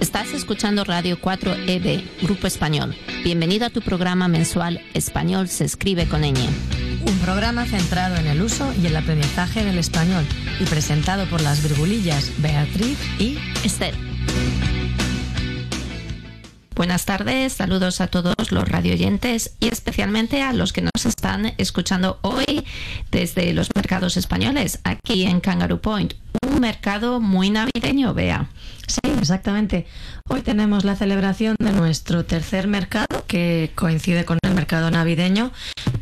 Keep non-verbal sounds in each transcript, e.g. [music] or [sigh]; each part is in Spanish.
Estás escuchando Radio 4EB, Grupo Español. Bienvenido a tu programa mensual Español se escribe con ñ. Un programa centrado en el uso y el aprendizaje del español y presentado por las virgulillas Beatriz y Esther. Buenas tardes, saludos a todos los radioyentes y especialmente a los que nos están escuchando hoy desde los mercados españoles, aquí en Kangaroo Point. Mercado muy navideño, vea. Sí, exactamente. Hoy tenemos la celebración de nuestro tercer mercado, que coincide con el mercado navideño,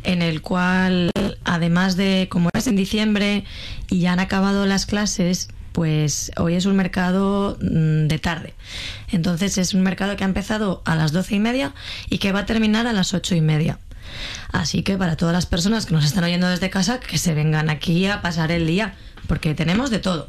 en el cual, además de, como es en diciembre y ya han acabado las clases, pues hoy es un mercado mm, de tarde. Entonces es un mercado que ha empezado a las doce y media y que va a terminar a las ocho y media. Así que para todas las personas que nos están oyendo desde casa, que se vengan aquí a pasar el día, porque tenemos de todo.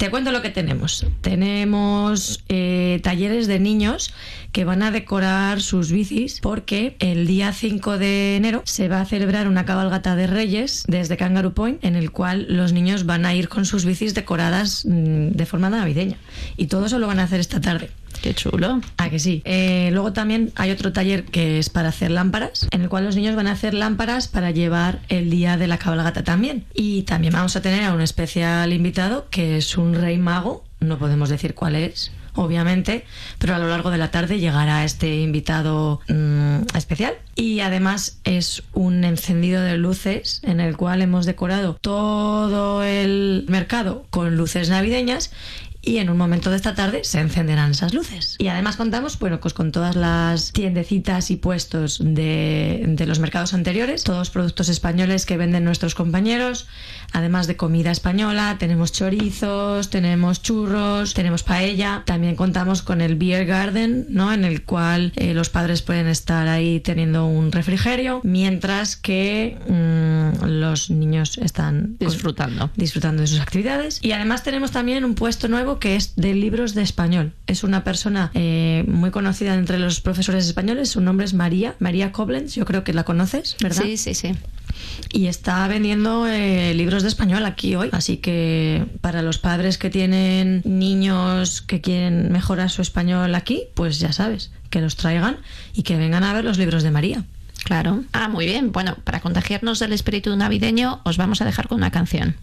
Te cuento lo que tenemos. Tenemos eh, talleres de niños que van a decorar sus bicis porque el día 5 de enero se va a celebrar una cabalgata de reyes desde Kangaroo Point en el cual los niños van a ir con sus bicis decoradas mm, de forma navideña. Y todo eso lo van a hacer esta tarde. Qué chulo. Ah, que sí. Eh, luego también hay otro taller que es para hacer lámparas, en el cual los niños van a hacer lámparas para llevar el día de la cabalgata también. Y también vamos a tener a un especial invitado que es un rey mago, no podemos decir cuál es, obviamente, pero a lo largo de la tarde llegará este invitado mm, especial. Y además es un encendido de luces en el cual hemos decorado todo el mercado con luces navideñas y en un momento de esta tarde se encenderán esas luces. Y además contamos, bueno, pues con todas las tiendecitas y puestos de, de, los mercados anteriores, todos productos españoles que venden nuestros compañeros, además de comida española, tenemos chorizos, tenemos churros, tenemos paella, también contamos con el Beer Garden, ¿no? En el cual eh, los padres pueden estar ahí teniendo un refrigerio, mientras que mmm, los niños están disfrutando. disfrutando de sus actividades. Y además tenemos también un puesto nuevo que es de libros de español. Es una persona eh, muy conocida entre los profesores españoles. Su nombre es María, María Koblenz. Yo creo que la conoces, ¿verdad? Sí, sí, sí. Y está vendiendo eh, libros de español aquí hoy. Así que para los padres que tienen niños que quieren mejorar su español aquí, pues ya sabes, que los traigan y que vengan a ver los libros de María. Claro. Ah, muy bien. Bueno, para contagiarnos del espíritu navideño, os vamos a dejar con una canción.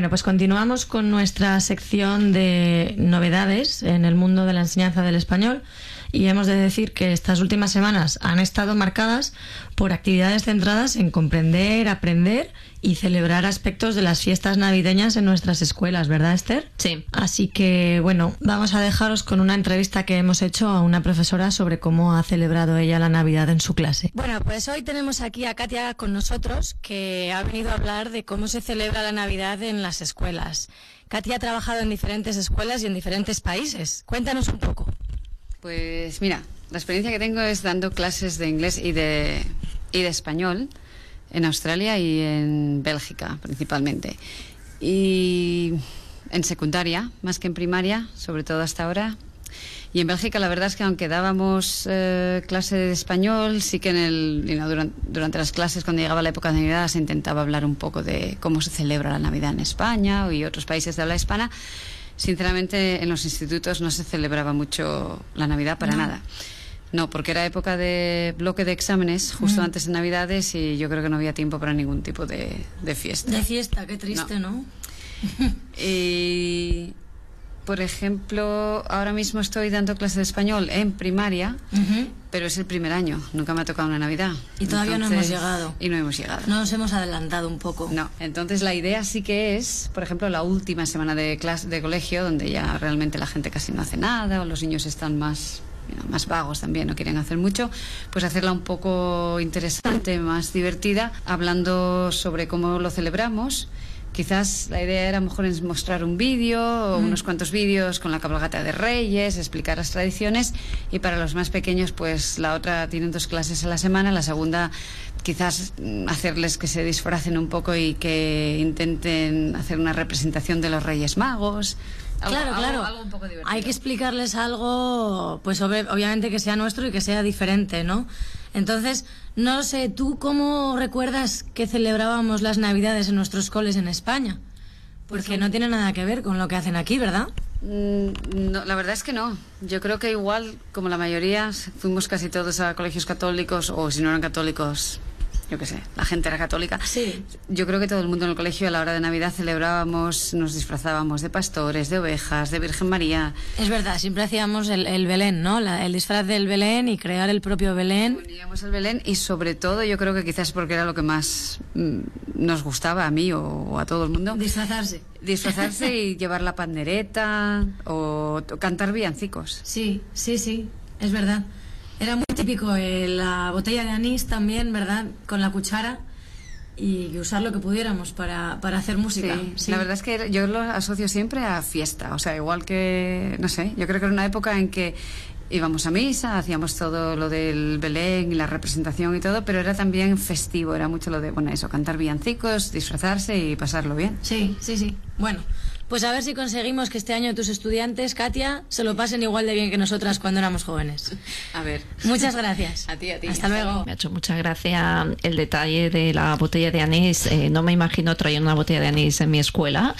Bueno, pues continuamos con nuestra sección de novedades en el mundo de la enseñanza del español y hemos de decir que estas últimas semanas han estado marcadas por actividades centradas en comprender, aprender y celebrar aspectos de las fiestas navideñas en nuestras escuelas, ¿verdad, Esther? Sí. Así que, bueno, vamos a dejaros con una entrevista que hemos hecho a una profesora sobre cómo ha celebrado ella la Navidad en su clase. Bueno, pues hoy tenemos aquí a Katia con nosotros, que ha venido a hablar de cómo se celebra la Navidad en las escuelas. Katia ha trabajado en diferentes escuelas y en diferentes países. Cuéntanos un poco. Pues mira, la experiencia que tengo es dando clases de inglés y de, y de español en Australia y en Bélgica principalmente. Y en secundaria, más que en primaria, sobre todo hasta ahora. Y en Bélgica la verdad es que aunque dábamos eh, clase de español, sí que en el, you know, durante, durante, las clases cuando llegaba la época de Navidad se intentaba hablar un poco de cómo se celebra la Navidad en España y otros países de habla hispana. Sinceramente en los institutos no se celebraba mucho la Navidad para no. nada. No, porque era época de bloque de exámenes justo mm. antes de Navidades y yo creo que no había tiempo para ningún tipo de, de fiesta. De fiesta, qué triste, ¿no? ¿no? y, por ejemplo, ahora mismo estoy dando clase de español en primaria, uh -huh. pero es el primer año, nunca me ha tocado una Navidad. Y todavía entonces, no hemos llegado. Y no hemos llegado. No nos hemos adelantado un poco. No, entonces la idea sí que es, por ejemplo, la última semana de clase de colegio, donde ya realmente la gente casi no hace nada o los niños están más más vagos también, no quieren hacer mucho, pues hacerla un poco interesante, más divertida, hablando sobre cómo lo celebramos. Quizás la idea era a lo mejor es mostrar un vídeo o mm. unos cuantos vídeos con la cabalgata de Reyes, explicar las tradiciones y para los más pequeños pues la otra tienen dos clases a la semana, la segunda quizás hacerles que se disfracen un poco y que intenten hacer una representación de los Reyes Magos. Algo, claro, claro. Algo, Hay que explicarles algo, pues obviamente que sea nuestro y que sea diferente, ¿no? Entonces, no sé, ¿tú cómo recuerdas que celebrábamos las Navidades en nuestros coles en España? Porque no tiene nada que ver con lo que hacen aquí, ¿verdad? Mm, no, la verdad es que no. Yo creo que igual, como la mayoría, fuimos casi todos a colegios católicos o si no eran católicos, yo qué sé, la gente era católica. Sí. Yo creo que todo el mundo en el colegio a la hora de Navidad celebrábamos, nos disfrazábamos de pastores, de ovejas, de Virgen María. Es verdad, siempre hacíamos el, el Belén, ¿no? La, el disfraz del Belén y crear el propio Belén. Poníamos el Belén y sobre todo yo creo que quizás porque era lo que más mm, nos gustaba a mí o, o a todo el mundo. Disfrazarse. Disfrazarse y [laughs] llevar la pandereta o, o cantar villancicos. Sí, sí, sí, es verdad. Era muy típico eh, la botella de anís también, ¿verdad? Con la cuchara y usar lo que pudiéramos para, para hacer música. Sí, sí. La verdad es que yo lo asocio siempre a fiesta, o sea, igual que, no sé, yo creo que era una época en que íbamos a misa, hacíamos todo lo del Belén y la representación y todo, pero era también festivo, era mucho lo de, bueno, eso, cantar villancicos, disfrazarse y pasarlo bien. Sí, sí, sí. Bueno, pues a ver si conseguimos que este año tus estudiantes, Katia, se lo pasen igual de bien que nosotras cuando éramos jóvenes. [laughs] A ver. Muchas gracias. [laughs] A ti, a ti. Hasta luego. Me ha hecho mucha gracia el detalle de la botella de anís. Eh, no me imagino trayendo una botella de anís en mi escuela.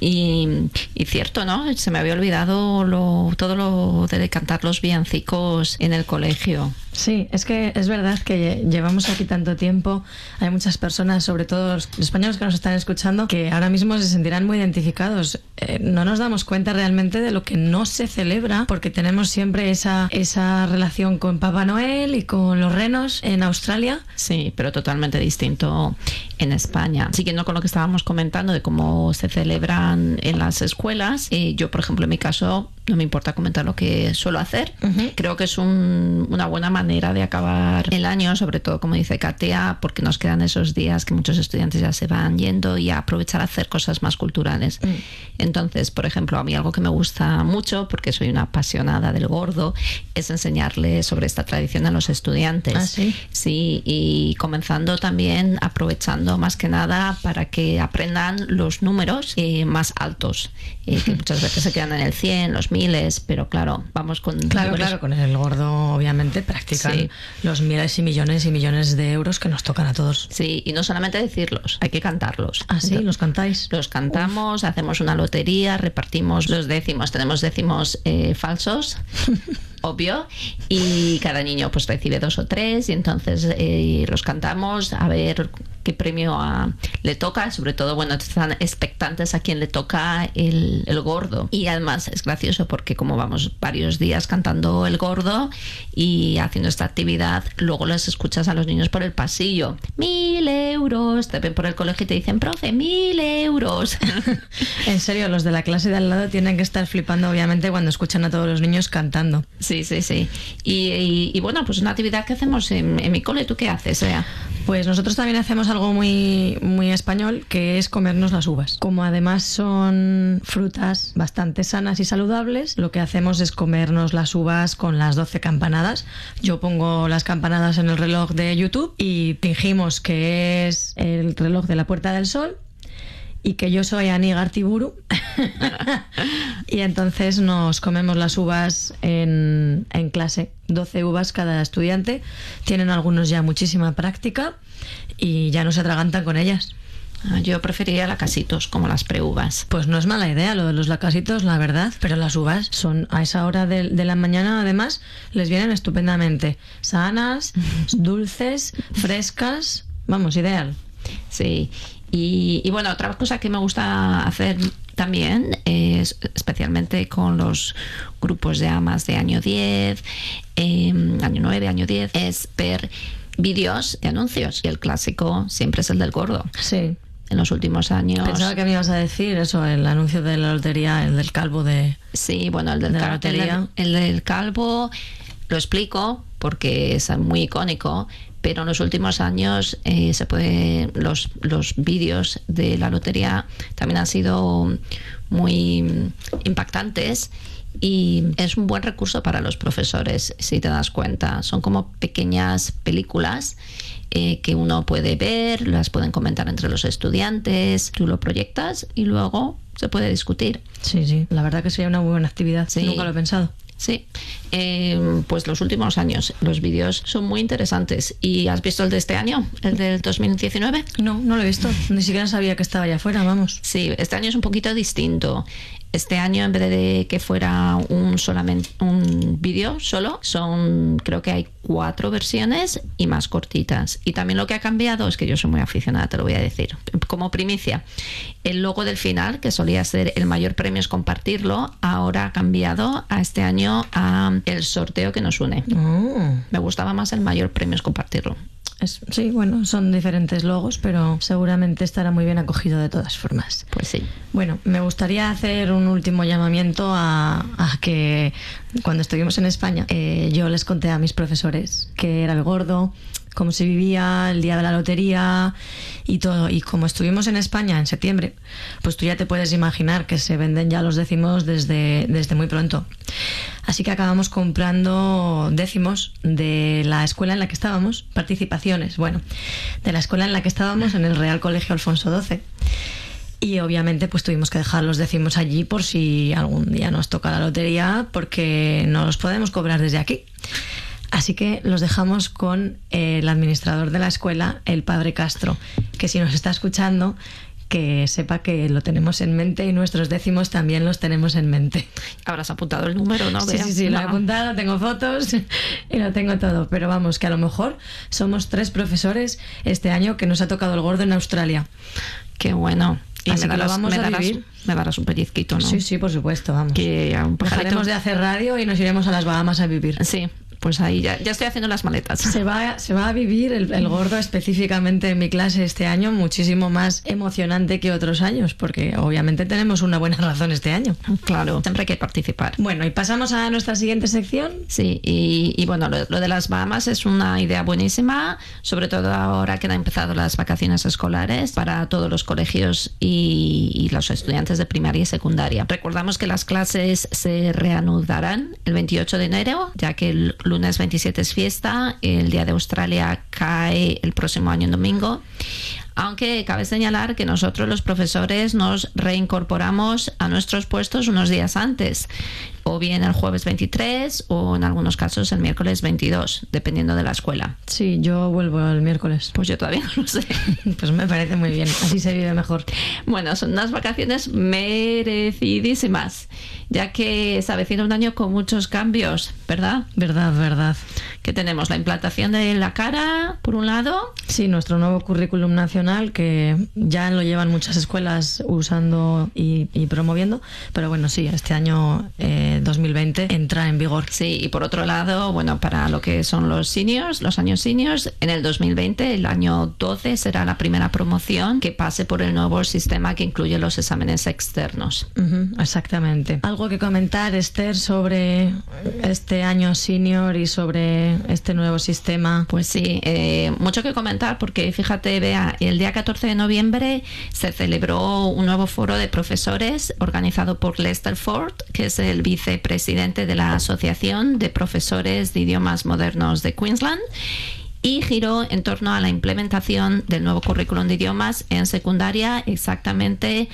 Y, y cierto, ¿no? Se me había olvidado lo, todo lo de cantar los villancicos en el colegio. Sí, es que es verdad que llevamos aquí tanto tiempo. Hay muchas personas, sobre todo los españoles que nos están escuchando, que ahora mismo se sentirán muy identificados. Eh, no nos damos cuenta realmente de lo que no se celebra, porque tenemos siempre esa, esa relación con Papá Noel y con los renos en Australia. Sí, pero totalmente distinto en España. Siguiendo con lo que estábamos comentando de cómo se celebran en las escuelas, eh, yo, por ejemplo, en mi caso, no me importa comentar lo que suelo hacer. Uh -huh. Creo que es un, una buena manera de acabar el año, sobre todo como dice Katia, porque nos quedan esos días que muchos estudiantes ya se van yendo y a aprovechar a hacer cosas más culturales. -huh. Entonces, por ejemplo, a mí algo que me gusta mucho, porque soy una apasionada del gordo, es enseñarle sobre esta tradición a los estudiantes. ¿Ah, sí? sí, y comenzando también aprovechando más que nada para que aprendan los números eh, más altos, eh, que [laughs] muchas veces se quedan en el 100, los miles, pero claro, vamos con... Claro, claro, con el gordo obviamente sí. los miles y millones y millones de euros que nos tocan a todos. Sí, y no solamente decirlos, hay que cantarlos. Ah, sí, Entonces, los cantáis. Los cantamos, Uf. hacemos una lotería, repartimos los décimos, tenemos décimos eh, falsos. [laughs] obvio y cada niño pues recibe dos o tres y entonces eh, los cantamos a ver qué premio a- le toca, sobre todo, bueno, están expectantes a quien le toca el, el gordo. Y además es gracioso porque como vamos varios días cantando el gordo y haciendo esta actividad, luego los escuchas a los niños por el pasillo. Mil euros, te ven por el colegio y te dicen, profe, mil euros. [laughs] En serio, los de la clase de al lado tienen que estar flipando, obviamente, cuando escuchan a todos los niños cantando. Sí, sí, sí. Y, bueno, pues una actividad que hacemos en, mi cole, ¿tú qué haces? Ea? Pues nosotros también hacemos algo muy, muy español, que es comernos las uvas. Como además son frutas bastante sanas y saludables, lo que hacemos es comernos las uvas con las 12 campanadas. Yo pongo las campanadas en el reloj de YouTube y fingimos que es el reloj de la Puerta del Sol y que yo soy Ani Gartiburu. [laughs] y entonces nos comemos las uvas en, en clase. 12 uvas cada estudiante. Tienen algunos ya muchísima práctica y ya no se atragantan con ellas. Ah, Yo preferiría lacasitos, como las preuvas. Pues no es mala idea lo de los lacasitos, la verdad, pero las uvas son a esa hora de, de la mañana, además, les vienen estupendamente. Sanas, [laughs] dulces, frescas, vamos, ideal. Sí. Y, y bueno, otra cosa que me gusta hacer también es especialmente con los grupos de amas de año 10, eh, año 9, año 10, es ver vídeos de anuncios. Y el clásico siempre es el del gordo. Sí. En los últimos años. Pensaba que me ibas a decir eso, el anuncio de la lotería, el del calvo de... Sí, bueno, el del, de la cal- lotería. el del- el del calvo lo explico porque es muy icónico, pero en los últimos años eh, se puede los, los vídeos de la lotería también han sido muy impactantes y es un buen recurso para los profesores, si te das cuenta. Son como pequeñas películas eh, que uno puede ver, las pueden comentar entre los estudiantes, tú lo proyectas y luego se puede discutir. Sí, sí, la verdad que sería una muy buena actividad. Sí. Nunca lo he pensado. Sí, Eh, pues los últimos años los vídeos son muy interesantes. ¿Y has visto el de este año, el del 2019? No, no lo he visto. Ni siquiera sabía que estaba allá afuera, vamos. Sí, este año es un poquito distinto. Este año, en vez de que fuera un solamente un vídeo solo, son creo que hay cuatro versiones y más cortitas. Y también lo que ha cambiado es que yo soy muy aficionada, te lo voy a decir, como primicia. El logo del final, que solía ser el mayor premio es compartirlo, ahora ha cambiado a este año a el sorteo que nos une. Oh. Me gustaba más el mayor premio es compartirlo. Es- sí, bueno, son diferentes logos, pero seguramente estará muy bien acogido de todas formas. Pues sí. Bueno, me gustaría hacer un último llamamiento a, a que cuando estuvimos en España eh, yo les conté a mis profesores que era el gordo, cómo se vivía el día de la lotería y todo. Y como estuvimos en España en septiembre, pues tú ya te puedes imaginar que se venden ya los décimos desde, desde muy pronto. Así que acabamos comprando décimos de la escuela en la que estábamos, participaciones, bueno, de la escuela en la que estábamos en el Real Colegio Alfonso XII. Y obviamente pues tuvimos que dejar los décimos allí por si algún día nos toca la lotería porque no los podemos cobrar desde aquí. Así que los dejamos con el administrador de la escuela, el padre Castro, que si nos está escuchando, que sepa que lo tenemos en mente y nuestros décimos también los tenemos en mente. Habrás apuntado el número, ¿no? Sí, sí, sí, lo he apuntado, tengo fotos [laughs] y lo tengo todo. Pero vamos, que a lo mejor somos tres profesores este año que nos ha tocado el gordo en Australia. Qué bueno. Y Así me que lo darás, vamos me a vivir. me darás un pellizquito, ¿no? Sí, sí, por supuesto, vamos. Que un pajarito- Dejaremos de hacer radio y nos iremos a las Bahamas a vivir. Sí, pues ahí ya, ya estoy haciendo las maletas. Se va, se va a vivir el, el gordo específicamente en mi clase este año muchísimo más emocionante que otros años, porque obviamente tenemos una buena razón este año. Claro, siempre hay que participar. Bueno, y pasamos a nuestra siguiente sección. Sí, y, y bueno, lo, lo de las Bahamas es una idea buenísima, sobre todo ahora que han empezado las vacaciones escolares para todos los colegios y, y los estudiantes de primaria y secundaria. Recordamos que las clases se reanudarán el 28 de enero, ya que el lunes 27 es fiesta, el Día de Australia cae el próximo año domingo. Aunque cabe señalar que nosotros los profesores nos reincorporamos a nuestros puestos unos días antes, o bien el jueves 23 o en algunos casos el miércoles 22, dependiendo de la escuela. Sí, yo vuelvo el miércoles. Pues yo todavía no lo sé. [laughs] Pues me parece muy bien, así se vive mejor. Bueno, son unas vacaciones merecidísimas. ya que se avecina un año con muchos cambios, ¿verdad? Verdad, verdad. Que tenemos la implantación de la cara, por un lado. Sí, nuestro nuevo currículum nacional, que ya lo llevan muchas escuelas usando y, promoviendo, pero bueno, sí, este año 2020 eh, entra en vigor. Sí, y por otro lado, bueno, para lo que son los seniors, los años seniors, en el 2020, el año 12, será la primera promoción que pase por el nuevo sistema que incluye los exámenes externos. exactamente. ¿Algo que comentar, Esther, sobre este año senior y sobre este nuevo sistema? Pues sí, eh, mucho que comentar porque fíjate, vea, el día 14 de noviembre se celebró un nuevo foro de profesores organizado por Lester Ford, que es el vicepresidente de la Asociación de Profesores de Idiomas Modernos de Queensland y giró en torno a la implementación del nuevo currículum de idiomas en secundaria exactamente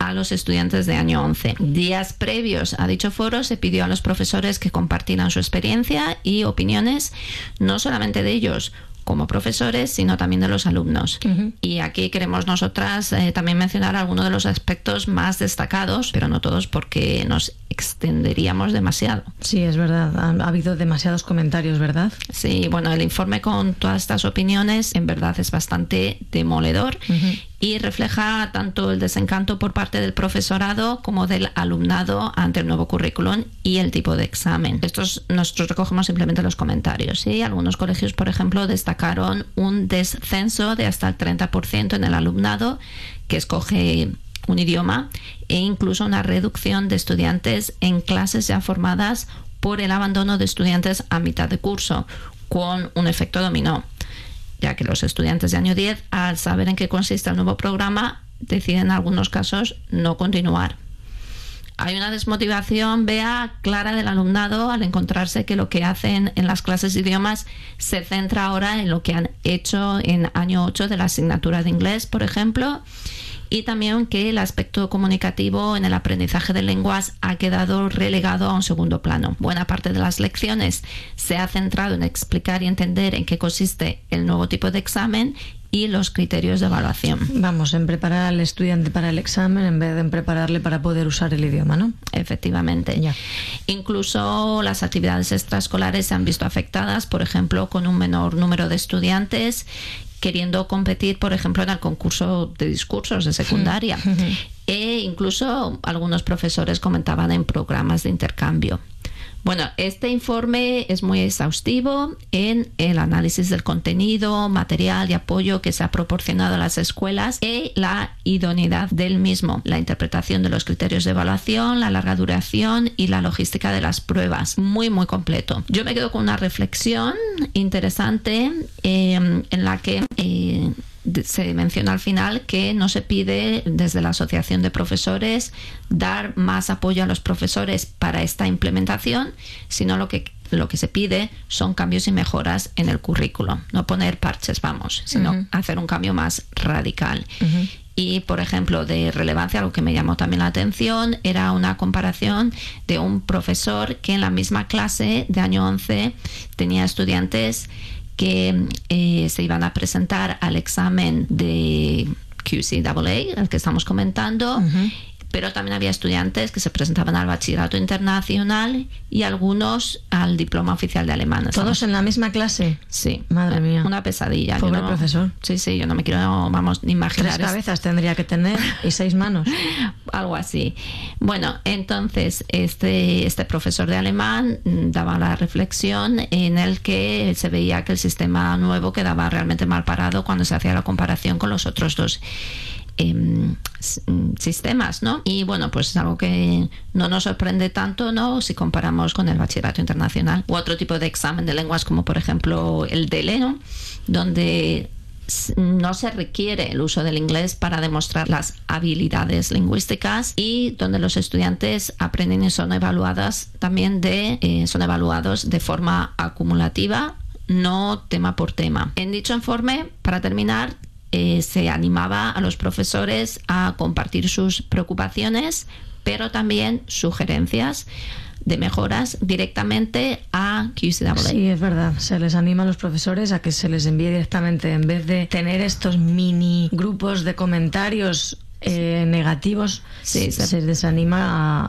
a los estudiantes de año 11. Días previos a dicho foro se pidió a los profesores que compartieran su experiencia y opiniones, no solamente de ellos, como profesores, sino también de los alumnos. Y aquí queremos nosotras eh, también mencionar algunos de los aspectos más destacados, pero no todos porque nos extenderíamos demasiado. Sí, es verdad. Ha, habido demasiados comentarios, ¿verdad? Sí, bueno, el informe con todas estas opiniones en verdad es bastante demoledor y refleja tanto el desencanto por parte del profesorado como del alumnado ante el nuevo currículum y el tipo de examen. Estos nosotros recogemos simplemente los comentarios. y Algunos colegios, por ejemplo, destacaron un descenso de hasta el 30% en el alumnado que escoge un idioma e incluso una reducción de estudiantes en clases ya formadas por el abandono de estudiantes a mitad de curso, con un efecto dominó, ya que los estudiantes de año 10, al saber en qué consiste el nuevo programa, deciden en algunos casos no continuar. Hay una desmotivación, vea, clara del alumnado al encontrarse que lo que hacen en las clases de idiomas se centra ahora en lo que han hecho en año 8 de la asignatura de inglés, por ejemplo, y también que el aspecto comunicativo en el aprendizaje de lenguas ha quedado relegado a un segundo plano. Buena parte de las lecciones se ha centrado en explicar y entender en qué consiste el nuevo tipo de examen y los criterios de evaluación. Vamos, en preparar al estudiante para el examen en vez de en prepararle para poder usar el idioma, ¿no? Efectivamente. Ya. Incluso las actividades extraescolares se han visto afectadas, por ejemplo, con un menor número de estudiantes queriendo competir, por ejemplo, en el concurso de discursos de secundaria. e incluso algunos profesores comentaban en programas de intercambio. Bueno, este informe es muy exhaustivo en el análisis del contenido, material y apoyo que se ha proporcionado a las escuelas y la idoneidad del mismo, la interpretación de los criterios de evaluación, la larga duración y la logística de las pruebas. Muy, muy completo. Yo me quedo con una reflexión interesante eh, en la que... Eh, se menciona al final que no se pide desde la Asociación de Profesores dar más apoyo a los profesores para esta implementación, sino lo que lo que se pide son cambios y mejoras en el currículo, no poner parches, vamos, sino hacer un cambio más radical. Y, por ejemplo, de relevancia, algo que me llamó también la atención era una comparación de un profesor que en la misma clase de año 11 tenía estudiantes que eh, se iban a presentar al examen de QCAA, el que estamos comentando, pero también había estudiantes que se presentaban al bachillerato internacional y algunos al diploma oficial de alemán. ¿Todos en la misma clase? Sí. Madre mía. Una pesadilla. Pobre profesor. Sí, sí, yo no me quiero, vamos, ni imaginar. Tres cabezas tendría que tener y seis manos. [laughs] Algo así. Bueno, entonces este, este profesor de alemán daba la reflexión en el que se veía que el sistema nuevo quedaba realmente mal parado cuando se hacía la comparación con los otros dos Em, sistemas, ¿no? Y bueno, pues es algo que no nos sorprende tanto, ¿no? Si comparamos con el bachillerato internacional u otro tipo de examen de lenguas como por ejemplo el DELE, ¿no? Donde no se requiere el uso del inglés para demostrar las habilidades lingüísticas y donde los estudiantes aprenden y son evaluadas también de eh, son evaluados de forma acumulativa no tema por tema. En dicho informe, para terminar, eh, se animaba a los profesores a compartir sus preocupaciones, pero también sugerencias de mejoras directamente a QCAA. Sí, es verdad. Se les anima a los profesores a que se les envíe directamente, en vez de tener estos mini grupos de comentarios eh, negativos, Sí, se, se- desanima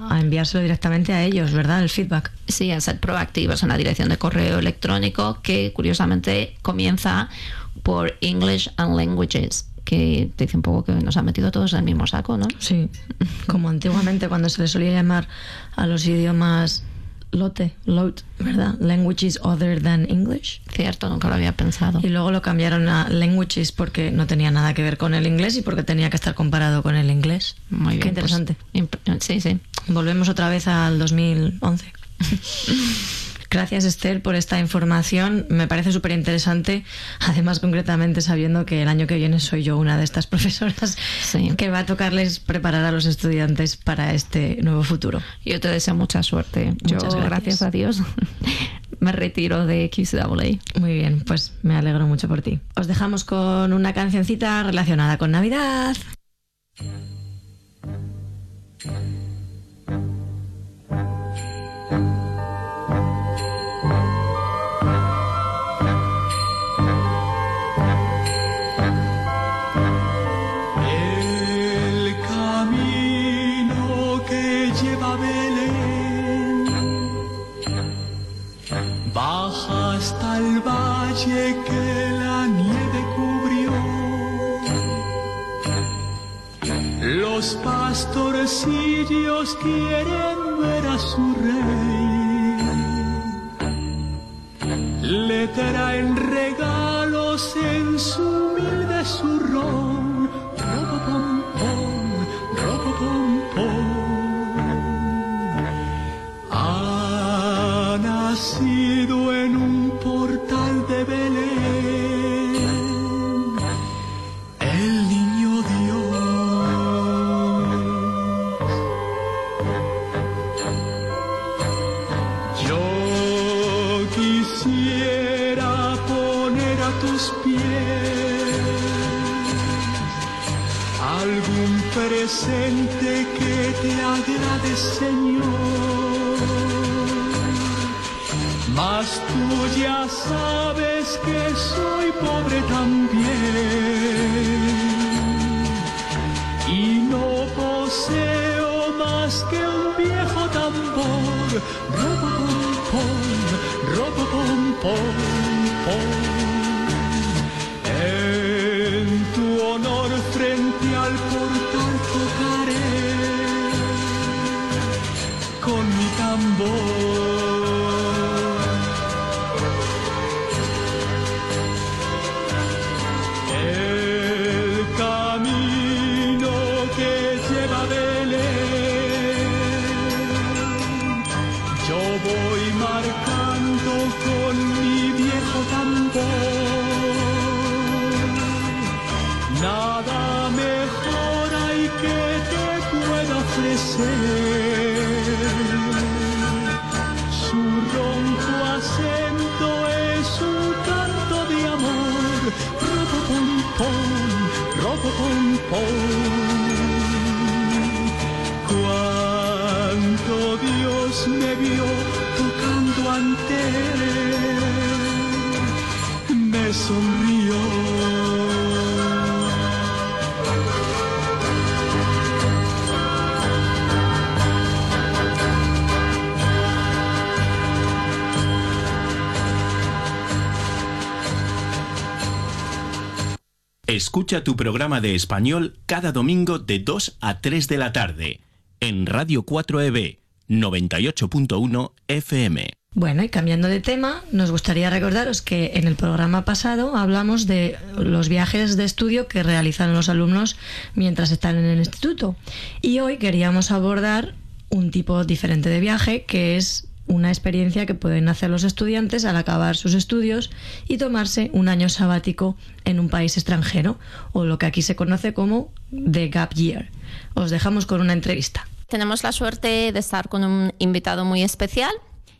a, a enviárselo directamente a ellos, ¿verdad? El feedback. Sí, a ser proactivos en la dirección de correo electrónico que curiosamente comienza por English and Languages, que te dice un poco que nos han metido todos en el mismo saco, ¿no? Sí, como antiguamente cuando se le solía llamar a los idiomas lote, lot, ¿verdad? Languages other than English. Cierto, nunca lo había pensado. Y luego lo cambiaron a languages porque no tenía nada que ver con el inglés y porque tenía que estar comparado con el inglés. Muy bien. Qué interesante. pues, sí, sí. Volvemos otra vez al 2011. [laughs] Gracias Esther por esta información. Me parece súper interesante. Además, concretamente sabiendo que el año que viene soy yo una de estas [laughs] profesoras Sí. que va a tocarles preparar a los estudiantes para este nuevo futuro. Yo te deseo mucha suerte. Yo, Muchas gracias. gracias a Dios, [laughs] me retiro de QCAA. Muy bien, pues me alegro mucho por ti. Os dejamos con una cancioncita relacionada con Navidad. Tu programa de español cada domingo de 2 a 3 de la tarde en Radio 4EB 98.1 FM. Bueno, y cambiando de tema, nos gustaría recordaros que en el programa pasado hablamos de los viajes de estudio que realizan los alumnos mientras están en el instituto. Y hoy queríamos abordar un tipo diferente de viaje que es una experiencia que pueden hacer los estudiantes al acabar sus estudios y tomarse un año sabático en un país extranjero, o lo que aquí se conoce como The Gap Year. Os dejamos con una entrevista. Tenemos la suerte de estar con un invitado muy especial.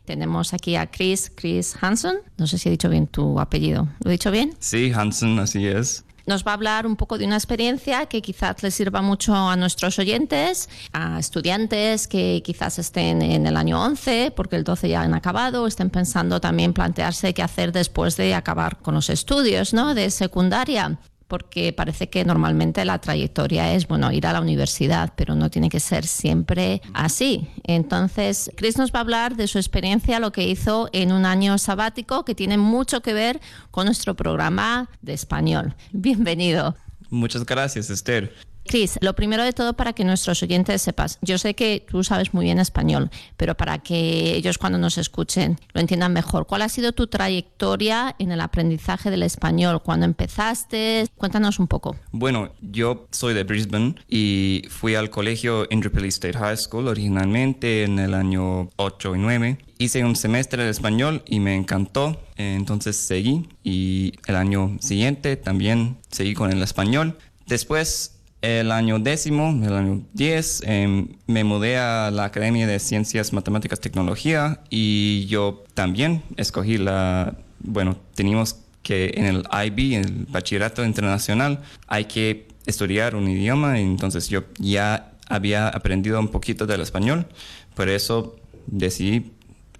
Tenemos aquí a Chris, Chris Hansen. No sé si he dicho bien tu apellido. ¿Lo he dicho bien? Sí, Hansen, así es. Nos va a hablar un poco de una experiencia que quizás les sirva mucho a nuestros oyentes, a estudiantes que quizás estén en el año 11, porque el 12 ya han acabado, estén pensando también plantearse qué hacer después de acabar con los estudios ¿no? de secundaria. Porque parece que normalmente la trayectoria es, bueno, ir a la universidad, pero no tiene que ser siempre así. Entonces, Chris nos va a hablar de su experiencia, lo que hizo en un año sabático, que tiene mucho que ver con nuestro programa de español. Bienvenido. Muchas gracias, Esther. Cris, lo primero de todo para que nuestros oyentes sepas, yo sé que tú sabes muy bien español, pero para que ellos cuando nos escuchen lo entiendan mejor, ¿cuál ha sido tu trayectoria en el aprendizaje del español? ¿Cuándo empezaste? Cuéntanos un poco. Bueno, yo soy de Brisbane y fui al colegio Indooroopilly State High School originalmente en el año 8 y 9. Hice un semestre de español y me encantó, entonces seguí y el año siguiente también seguí con el español. Después el año décimo, el año 10, em, me mudé a la Academia de Ciencias, Matemáticas, Tecnología y yo también escogí la, bueno, teníamos que en el IB, el Bachillerato Internacional, hay que estudiar un idioma, entonces yo ya había aprendido un poquito del español, por eso decidí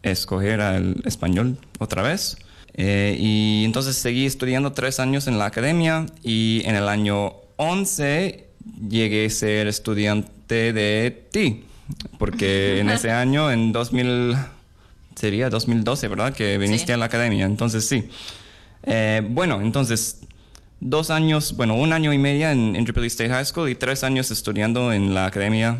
escoger el español otra vez. Eh, y entonces seguí estudiando tres años en la academia y en el año 11 llegué a ser estudiante de ti, porque [laughs] en ese año, en 2000, sería 2012, ¿verdad? Que viniste a la academia, entonces sí. Eh, bueno, entonces, dos años, bueno, un año y medio en, en State High School y tres años estudiando en la academia.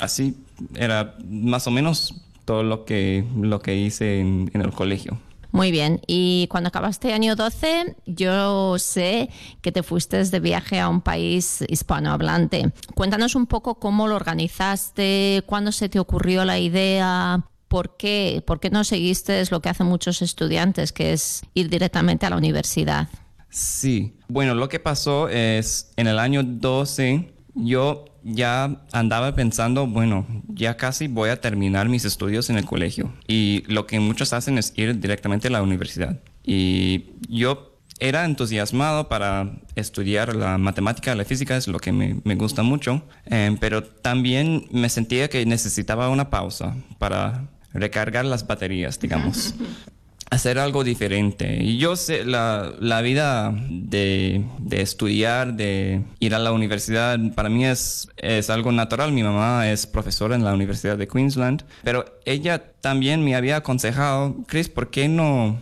Así era más o menos todo lo que, lo que hice en el colegio. Muy bien. Y cuando acabaste año 12, yo sé que te fuiste de viaje a un país hispanohablante. Cuéntanos un poco cómo lo organizaste, cuándo se te ocurrió la idea, ¿Por qué? ¿Por qué no seguiste lo que hacen muchos estudiantes, que es ir directamente a la universidad? Sí, bueno, lo que pasó es en el año 12 yo ya andaba pensando, bueno, ya casi voy a terminar mis estudios en el colegio. Y lo que muchos hacen es ir directamente a la universidad. Y yo era entusiasmado para estudiar la matemática, la física, es lo que me, gusta mucho, eh, pero también me sentía que necesitaba una pausa para recargar las baterías, digamos. [laughs] hacer algo diferente. Y yo sé, la, la vida de, de, estudiar, de ir a la universidad, para mí es, es algo natural. Mi mamá es profesora en la Universidad de Queensland, pero ella también me había aconsejado, Chris, ¿por qué no,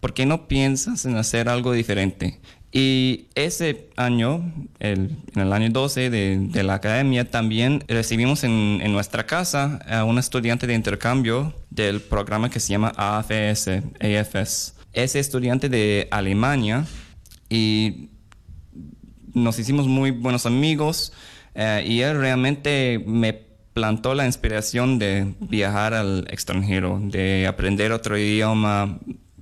por qué no piensas en hacer algo diferente? Y ese año, el, en el año 12 de, de la academia, también recibimos en, en, nuestra casa a un estudiante de intercambio del programa que se llama AFS, AFS. Ese estudiante de Alemania y nos hicimos muy buenos amigos eh, y él realmente me plantó la inspiración de viajar al extranjero, de aprender otro idioma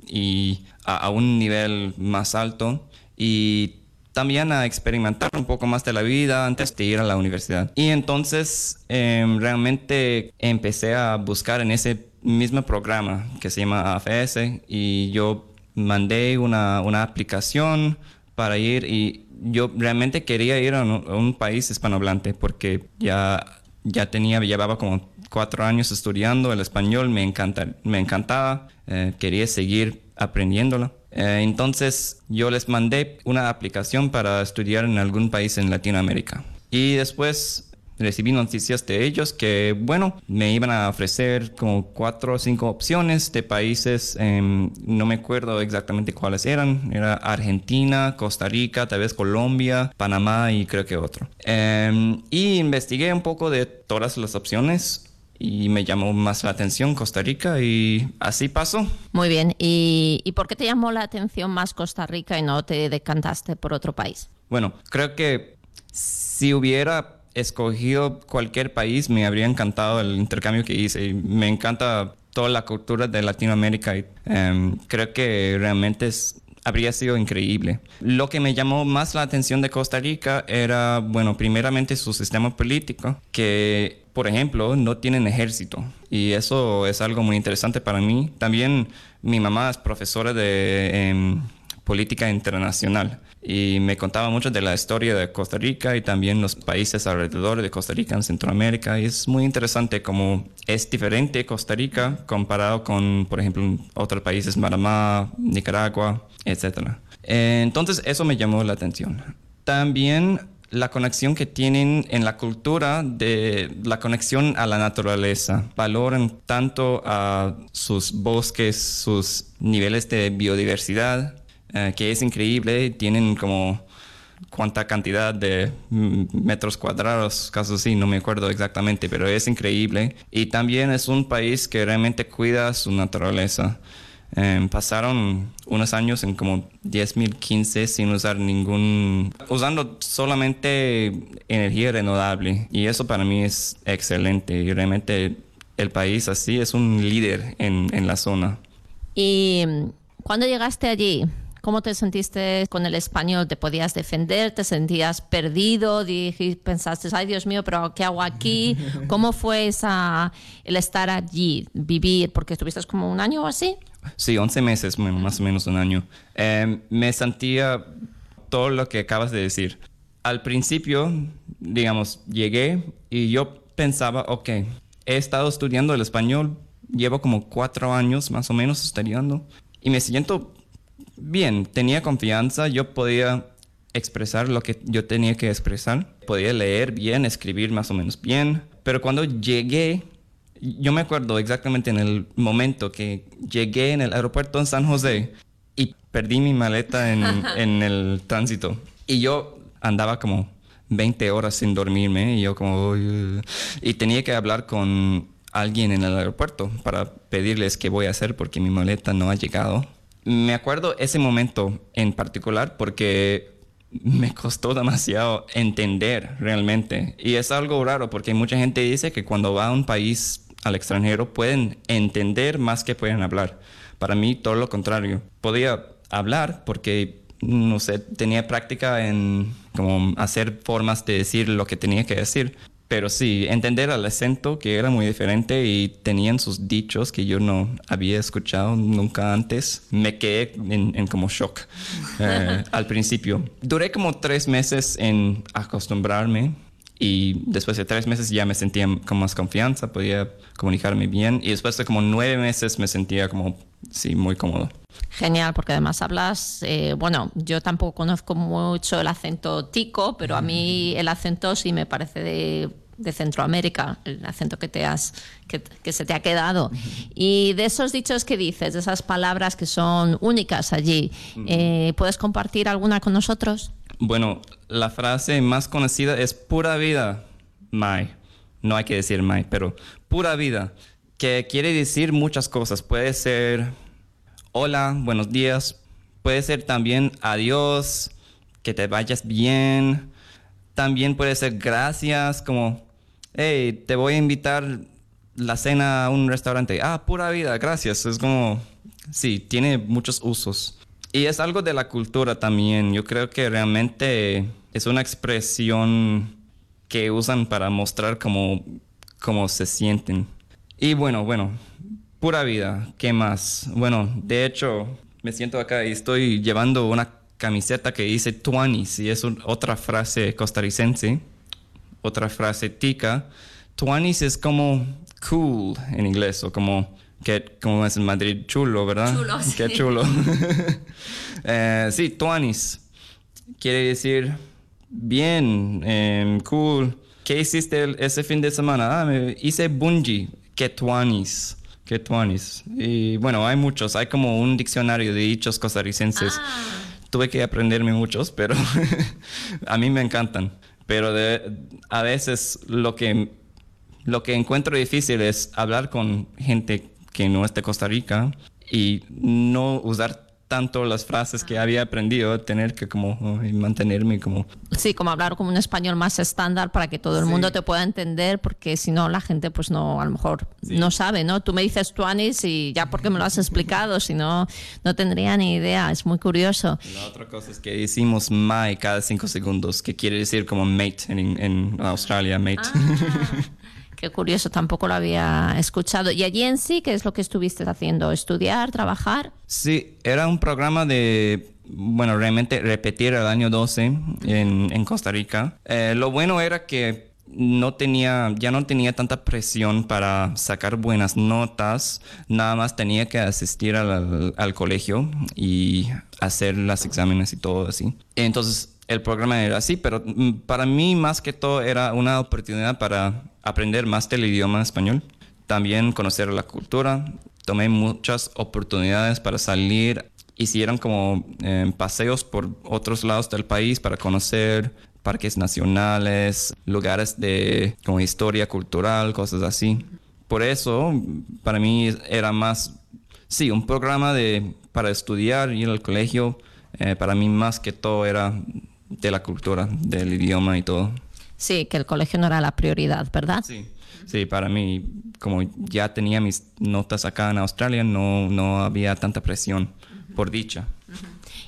y a, a un nivel más alto y también a experimentar un poco más de la vida antes de ir a la universidad. Y entonces em, realmente empecé a buscar en ese mismo programa que se llama AFS y yo mandé una, una aplicación para ir y yo realmente quería ir a un, país hispanohablante porque ya, ya tenía, llevaba como cuatro años estudiando el español, me, encanta, me encantaba, eh, quería seguir aprendiéndolo. Eh, entonces yo les mandé una aplicación para estudiar en algún país en Latinoamérica. Y después recibí noticias de ellos que, bueno, me iban a ofrecer como cuatro o cinco opciones de países, em, no me acuerdo exactamente cuáles eran, era Argentina, Costa Rica, tal vez Colombia, Panamá y creo que otro. Em, y investigué un poco de todas las opciones y me llamó más la atención Costa Rica y así pasó. Muy bien, ¿Y, ¿y, por qué te llamó la atención más Costa Rica y no te decantaste por otro país? Bueno, creo que si hubiera escogido cualquier país me habría encantado el intercambio que hice. Me encanta toda la cultura de Latinoamérica y em, creo que realmente es, habría sido increíble. Lo que me llamó más la atención de Costa Rica era, bueno, primeramente su sistema político, que por ejemplo, no tienen ejército y eso es algo muy interesante para mí. También mi mamá es profesora de em, política internacional y me contaba mucho de la historia de Costa Rica y también los países alrededor de Costa Rica en Centroamérica. Y es muy interesante cómo es diferente Costa Rica comparado con, por ejemplo, otros países, Panamá, Nicaragua, etc. Entonces eso me llamó la atención. También la conexión que tienen en la cultura de la conexión a la naturaleza. Valoran tanto a sus bosques, sus niveles de biodiversidad, eh, que es increíble. Tienen como cuánta cantidad de metros cuadrados, caso así, no me acuerdo exactamente, pero es increíble. Y también es un país que realmente cuida su naturaleza. Em, pasaron unos años en como 10.015 sin usar ningún, usando solamente energía renovable. Y eso para mí es excelente. Y realmente el país así es un líder en, en la zona. ¿Y cuando llegaste allí? ¿Cómo te sentiste con el español? ¿Te podías defender? ¿Te sentías perdido? Dijiste, pensaste, ay Dios mío, pero ¿qué hago aquí? [laughs] ¿Cómo fue esa, el estar allí, vivir? Porque estuviste como un año o así. Sí, 11 meses, más o menos un año. Em, me sentía todo lo que acabas de decir. Al principio, digamos, llegué y yo pensaba, ok, he estado estudiando el español, llevo como cuatro años más o menos estudiando y me siento bien, tenía confianza, yo podía expresar lo que yo tenía que expresar, podía leer bien, escribir más o menos bien, pero cuando llegué, yo me acuerdo exactamente en el momento que llegué en el aeropuerto en San José y perdí mi maleta en, [laughs] en el tránsito. Y yo andaba como 20 horas sin dormirme y yo como... Y tenía que hablar con alguien en el aeropuerto para pedirles qué voy a hacer porque mi maleta no ha llegado me acuerdo ese momento en particular porque me costó demasiado entender realmente. Y es algo raro porque mucha gente dice que cuando va a un país al extranjero pueden entender más que pueden hablar. Para mí todo lo contrario. Podía hablar porque, no sé, tenía práctica en como hacer formas de decir lo que tenía que decir, pero sí, entender al acento que era muy diferente y tenían sus dichos que yo no había escuchado nunca antes, me quedé en, como shock eh, [laughs] al principio. Duré como tres meses en acostumbrarme y después de tres meses ya me sentía con más confianza, podía comunicarme bien y después de como nueve meses me sentía como, sí, muy cómodo. Genial, porque además hablas, eh, bueno, yo tampoco conozco mucho el acento tico, pero a mí el acento sí me parece de de Centroamérica, el acento que, te has, que, se te ha quedado. Y de esos dichos que dices, de esas palabras que son únicas allí, eh, ¿puedes compartir alguna con nosotros? Bueno, la frase más conocida es pura vida, Mai. No hay que decir Mai, pero pura vida, que quiere decir muchas cosas. Puede ser hola, buenos días. Puede ser también adiós, que te vayas bien. También puede ser gracias, como hey, te voy a invitar la cena a un restaurante. Ah, pura vida, gracias. Es como, sí, tiene muchos usos. Y es algo de la cultura también. Yo creo que realmente es una expresión que usan para mostrar cómo, cómo se sienten. Y bueno, bueno, pura vida, ¿qué más? Bueno, de hecho, me siento acá y estoy llevando una camiseta que dice tuanis y es otra frase costarricense otra frase tica. Tuanis es como cool en inglés o como que como es en Madrid chulo, ¿verdad? Chulo, [laughs] sí. Qué chulo. [laughs] eh, sí, tuanis quiere decir bien, eh, cool. ¿Qué hiciste ese fin de semana? Ah, me hice bungee. ¿Qué tuanis? ¿Qué tuanis? Y bueno, hay muchos. Hay como un diccionario de dichos costarricenses. Ah. Tuve que aprenderme muchos, pero [laughs] a mí me encantan pero a veces lo que, lo que encuentro difícil es hablar con gente que no es de Costa Rica y no usar tanto las frases que había aprendido, tener que como mantenerme como... Sí, como hablar como un español más estándar para que todo el mundo te pueda entender, porque si no la gente pues no, a lo mejor no sabe, ¿no? Tú me dices tuanis y ya porque me lo has explicado, si no, no tendría ni idea, es muy curioso. La otra cosa es que decimos my cada cinco segundos, que quiere decir como mate en, en Australia, mate. Ah. Qué curioso, tampoco lo había escuchado. ¿Y allí en sí qué es lo que estuviste haciendo? ¿Estudiar, trabajar? Sí, era un programa de bueno, realmente repetir el año 12 en, Costa Rica. Eh, lo bueno era que no tenía, ya no tenía tanta presión para sacar buenas notas, nada más tenía que asistir al, al colegio y hacer los exámenes y todo así. Entonces el programa era así, pero mm, para mí más que todo era una oportunidad para aprender más del idioma español, también conocer la cultura. Tomé muchas oportunidades para salir hicieron como eh, paseos por otros lados del país para conocer parques nacionales, lugares de como historia cultural, cosas así. Por eso, para mí era más, sí, un programa de, para estudiar, ir al colegio, eh, para mí más que todo era de la cultura, del idioma y todo. Sí, que el colegio no era la prioridad, ¿verdad? Sí, sí, para mí, como ya tenía mis notas acá en Australia, no, no había tanta presión, por dicha.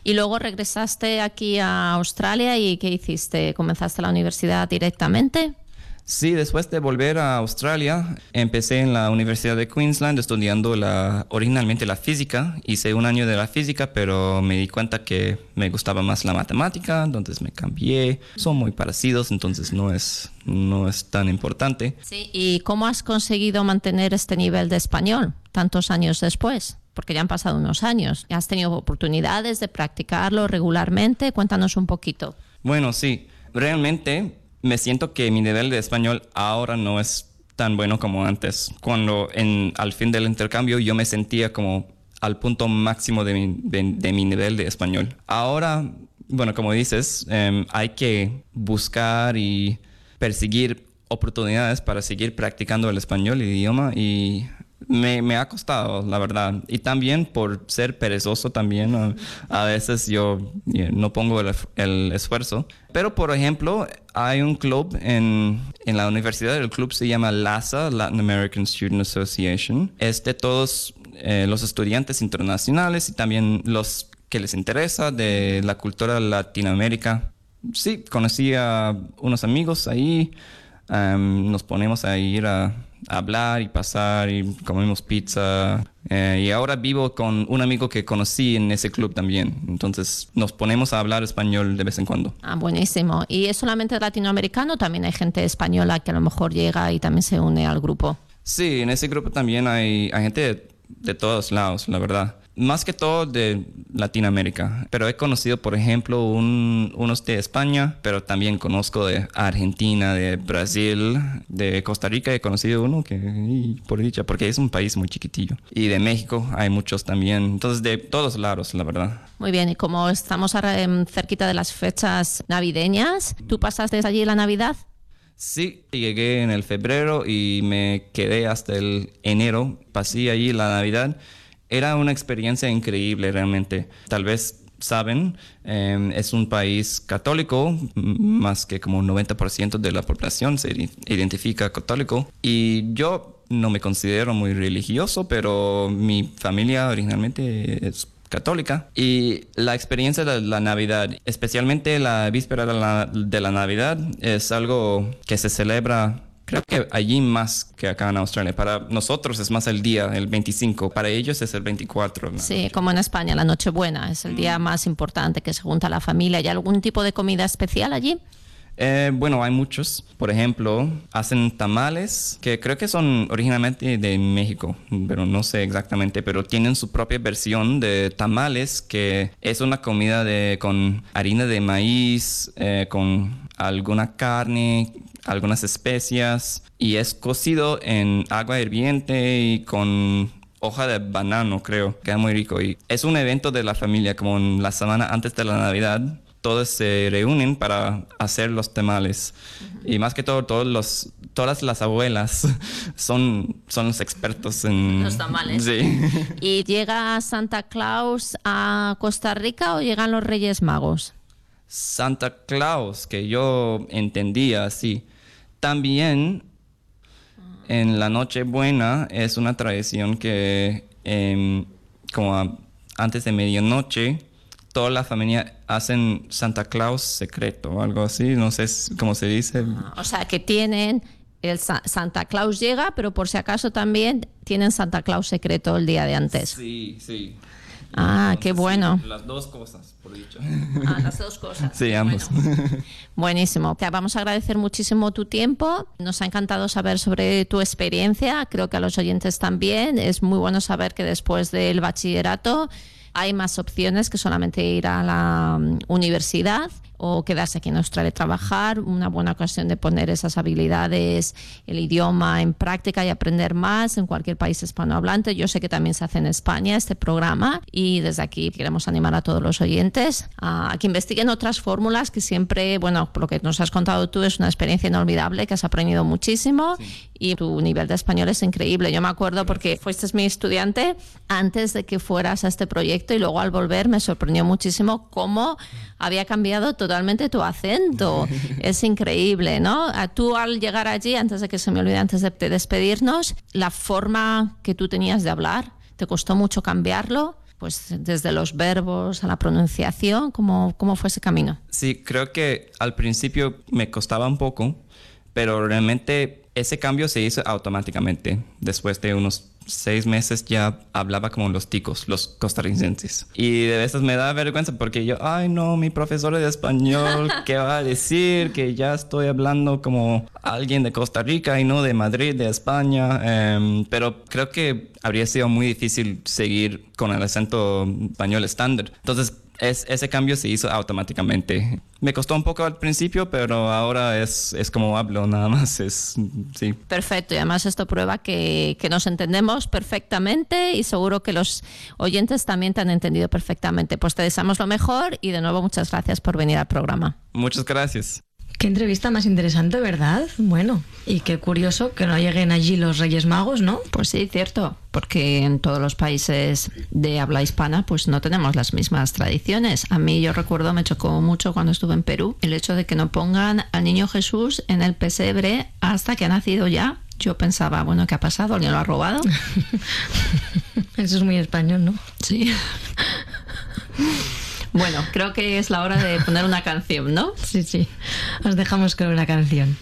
Y luego regresaste aquí a Australia y ¿qué hiciste? ¿Comenzaste la universidad directamente? Sí, después de volver a Australia, empecé en la Universidad de Queensland estudiando la, originalmente la física. Hice un año de la física, pero me di cuenta que me gustaba más la matemática, entonces me cambié. Son muy parecidos, entonces no es, no es tan importante. Sí, ¿y cómo has conseguido mantener este nivel de español tantos años después? Porque ya han pasado unos años. ¿Has tenido oportunidades de practicarlo regularmente? Cuéntanos un poquito. Bueno, sí, realmente me siento que mi nivel de español ahora no es tan bueno como antes. Cuando al fin del intercambio yo me sentía como al punto máximo de mi, nivel de español. Ahora, bueno, como dices, eh, hay que buscar y perseguir oportunidades para seguir practicando el español, el idioma, y me, ha costado, la verdad. Y también por ser perezoso también, a, a veces yo yeah, no pongo el, esfuerzo. Pero, por ejemplo, hay un club en, en, la universidad, el club se llama LASA, Latin American Student Association. Es de todos eh, los estudiantes internacionales y también los que les interesa de la cultura latinoamérica. Sí, conocí a unos amigos ahí, nos ponemos a ir a hablar y pasar y comemos pizza. Eh, y ahora vivo con un amigo que conocí en ese club también. Entonces nos ponemos a hablar español de vez en cuando. Ah, buenísimo. ¿Y es solamente latinoamericano? También hay gente española que a lo mejor llega y también se une al grupo. Sí, en ese grupo también hay, hay gente de, de todos lados, la verdad más que todo de Latinoamérica, pero he conocido, por ejemplo, un, unos de España, pero también conozco de Argentina, de Brasil, de Costa Rica, he conocido uno que, por dicha, porque es un país muy chiquitillo. Y de México hay muchos también, entonces de todos lados, la verdad. Muy bien, y como estamos ahora cerquita de las fechas navideñas, ¿tú pasaste allí la Navidad? Sí, llegué en el febrero y me quedé hasta el enero, pasé allí la Navidad era una experiencia increíble realmente. Tal vez saben, eh, es un país católico, más que como un 90% de la población se identifica católico. Y yo no me considero muy religioso, pero mi familia originalmente es católica y la experiencia de la Navidad, especialmente la víspera de la, de la Navidad, es algo que se celebra Creo que allí más que acá en Australia. Para nosotros es más el día, el 25. Para ellos es el 24. ¿no? Sí, como en España, la Nochebuena es el día más importante que se junta la familia. ¿Hay algún tipo de comida especial allí? Eh, bueno, hay muchos. Por ejemplo, hacen tamales, que creo que son originalmente de México, pero no sé exactamente, pero tienen su propia versión de tamales, que es una comida de, con harina de maíz, eh, con alguna carne, algunas especias y es cocido en agua hirviente y con hoja de banano, creo. Queda muy rico y es un evento de la familia, como en la semana antes de la Navidad. Todos se reúnen para hacer los tamales. Uh -huh. Y más que todo, todos los, todas las abuelas [laughs] son, son los expertos en... Los tamales. Sí. [laughs] ¿Y llega Santa Claus a Costa Rica o llegan los Reyes Magos? Santa Claus, que yo entendía así. También en la Nochebuena es una tradición que eh, como a, antes de medianoche toda la familia hacen Santa Claus secreto o algo así, no sé cómo se dice. Ah, o sea, que tienen el Sa Santa Claus llega, pero por si acaso también tienen Santa Claus secreto el día de antes. Sí, sí. Ah, qué bueno. Las dos cosas, por dicho. Ah, las dos cosas. Sí, ambos. Buenísimo. Te vamos a agradecer muchísimo tu tiempo. Nos ha encantado saber sobre tu experiencia. Creo que a los oyentes también. Es muy bueno saber que después del bachillerato hay más opciones que solamente ir a la mm, universidad o quedarse aquí en Australia trabajar, una buena ocasión de poner esas habilidades, el idioma en práctica y aprender más en cualquier país hispanohablante. Yo sé que también se hace en España este programa y desde aquí queremos animar a todos los oyentes a, que investiguen otras fórmulas que siempre, bueno, por lo que nos has contado tú, es una experiencia inolvidable, que has aprendido muchísimo y tu nivel de español es increíble. Yo me acuerdo porque fuiste mi estudiante antes de que fueras a este proyecto y luego al volver me sorprendió muchísimo cómo había cambiado totalmente tu acento. [laughs] es increíble, ¿no? Tú al llegar allí, antes de que se me olvide, antes de despedirnos, la forma que tú tenías de hablar, ¿te costó mucho cambiarlo? Pues desde los verbos a la pronunciación, ¿cómo, cómo fue ese camino? Sí, creo que al principio me costaba un poco, pero realmente ese cambio se hizo automáticamente. Después de unos seis meses ya hablaba como los ticos, los costarricenses. Y de veces me da vergüenza porque yo, ay no, mi profesor de español, [laughs] ¿qué va a decir? Que ya estoy hablando como alguien de Costa Rica y no de Madrid, de España. Em, pero creo que habría sido muy difícil seguir con el acento español estándar. Entonces, es, ese cambio se hizo automáticamente. Me costó un poco al principio, pero ahora es, es como hablo, nada más. Es, sí. Perfecto, y además esto prueba que, que, nos entendemos perfectamente y seguro que los oyentes también te han entendido perfectamente. Pues te deseamos lo mejor y de nuevo muchas gracias por venir al programa. Muchas gracias. Qué entrevista más interesante, ¿verdad? Bueno, y qué curioso que no lleguen allí los Reyes Magos, ¿no? Pues sí, cierto, porque en todos los países de habla hispana pues no tenemos las mismas tradiciones. A mí yo recuerdo, me chocó mucho cuando estuve en Perú, el hecho de que no pongan al niño Jesús en el pesebre hasta que ha nacido ya. Yo pensaba, bueno, ¿qué ha pasado? ¿Alguien lo ha robado? [laughs] Eso es muy español, ¿no? Sí. [laughs] Bueno, creo que es la hora de poner una canción, ¿no? Sí, sí. Os dejamos con una canción.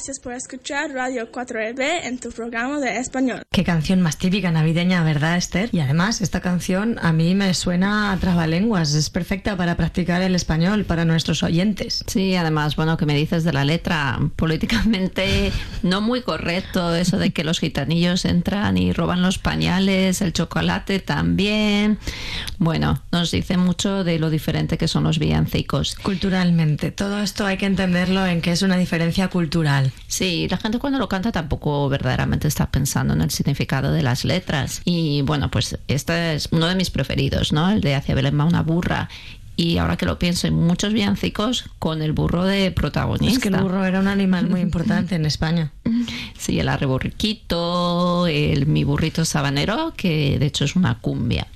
Gracias por escuchar Radio 4EB en tu programa de español. Qué canción más típica navideña, ¿verdad, Esther? Y además, esta canción a mí me suena a trabalenguas. Es perfecta para practicar el español para nuestros oyentes. Sí, además, bueno, que me dices de la letra, políticamente no muy correcto eso de que los gitanillos entran y roban los pañales, el chocolate también. Bueno, nos dice mucho de lo diferente que son los villancicos. Culturalmente, todo esto hay que entenderlo en que es una diferencia cultural. Sí, la gente cuando lo canta tampoco verdaderamente está pensando en el significado de las letras. Y bueno, pues este es uno de mis preferidos, ¿no? El de Hacia Belén va una burra. Y ahora que lo pienso, hay muchos villancicos con el burro de protagonista. Es que el burro era un animal muy importante en España. [laughs] Sí, el arreborriquito, el mi burrito sabanero, que de hecho es una cumbia.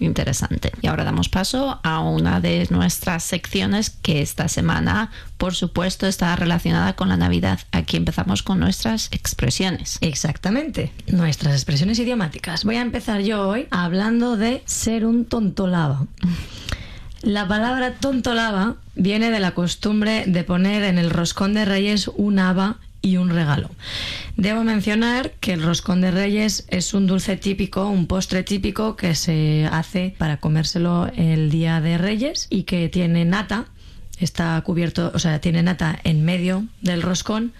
Interesante. Y ahora damos paso a una de nuestras secciones que esta semana, por supuesto, está relacionada con la Navidad. Aquí empezamos con nuestras expresiones. Exactamente, nuestras expresiones idiomáticas. Voy a empezar yo hoy hablando de ser un tontolaba. La palabra tontolaba viene de la costumbre de poner en el roscón de reyes un haba y un regalo. Debo mencionar que el roscón de reyes es un dulce típico, un postre típico que se hace para comérselo el día de reyes y que tiene nata, está cubierto, o sea, tiene nata en medio del roscón